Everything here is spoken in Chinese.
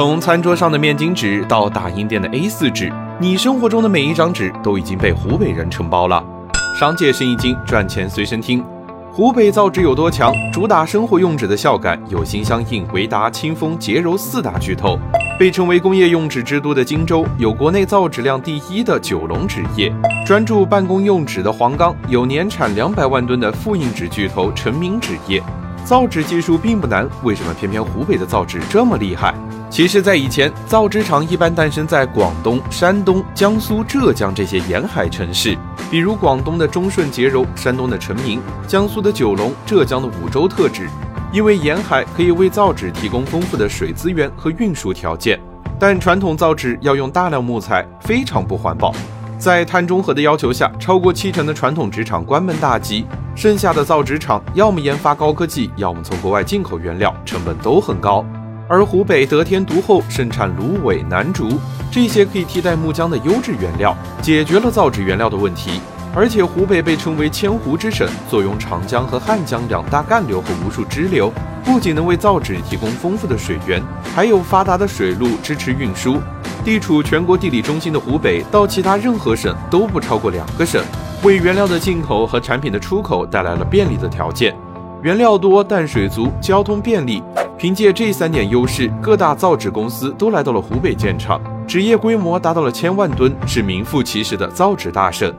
从餐桌上的面巾纸到打印店的 A4 纸，你生活中的每一张纸都已经被湖北人承包了。商界生意经，赚钱随身听。湖北造纸有多强？主打生活用纸的孝感，有心相印、维达、清风、洁柔四大巨头。被称为工业用纸之都的荆州，有国内造纸量第一的九龙纸业；专注办公用纸的黄冈，有年产两百万吨的复印纸巨头成名纸业。造纸技术并不难，为什么偏偏湖北的造纸这么厉害？其实，在以前，造纸厂一般诞生在广东、山东、江苏、浙江这些沿海城市，比如广东的中顺洁柔、山东的成名、江苏的九龙、浙江的五洲特纸。因为沿海可以为造纸提供丰富的水资源和运输条件，但传统造纸要用大量木材，非常不环保。在碳中和的要求下，超过七成的传统纸厂关门大吉，剩下的造纸厂要么研发高科技，要么从国外进口原料，成本都很高。而湖北得天独厚，盛产芦苇、楠竹这些可以替代木浆的优质原料，解决了造纸原料的问题。而且湖北被称为千湖之省，坐拥长江和汉江两大干流和无数支流，不仅能为造纸提供丰富的水源，还有发达的水路支持运输。地处全国地理中心的湖北，到其他任何省都不超过两个省，为原料的进口和产品的出口带来了便利的条件。原料多，淡水足，交通便利。凭借这三点优势，各大造纸公司都来到了湖北建厂，纸业规模达到了千万吨，是名副其实的造纸大省。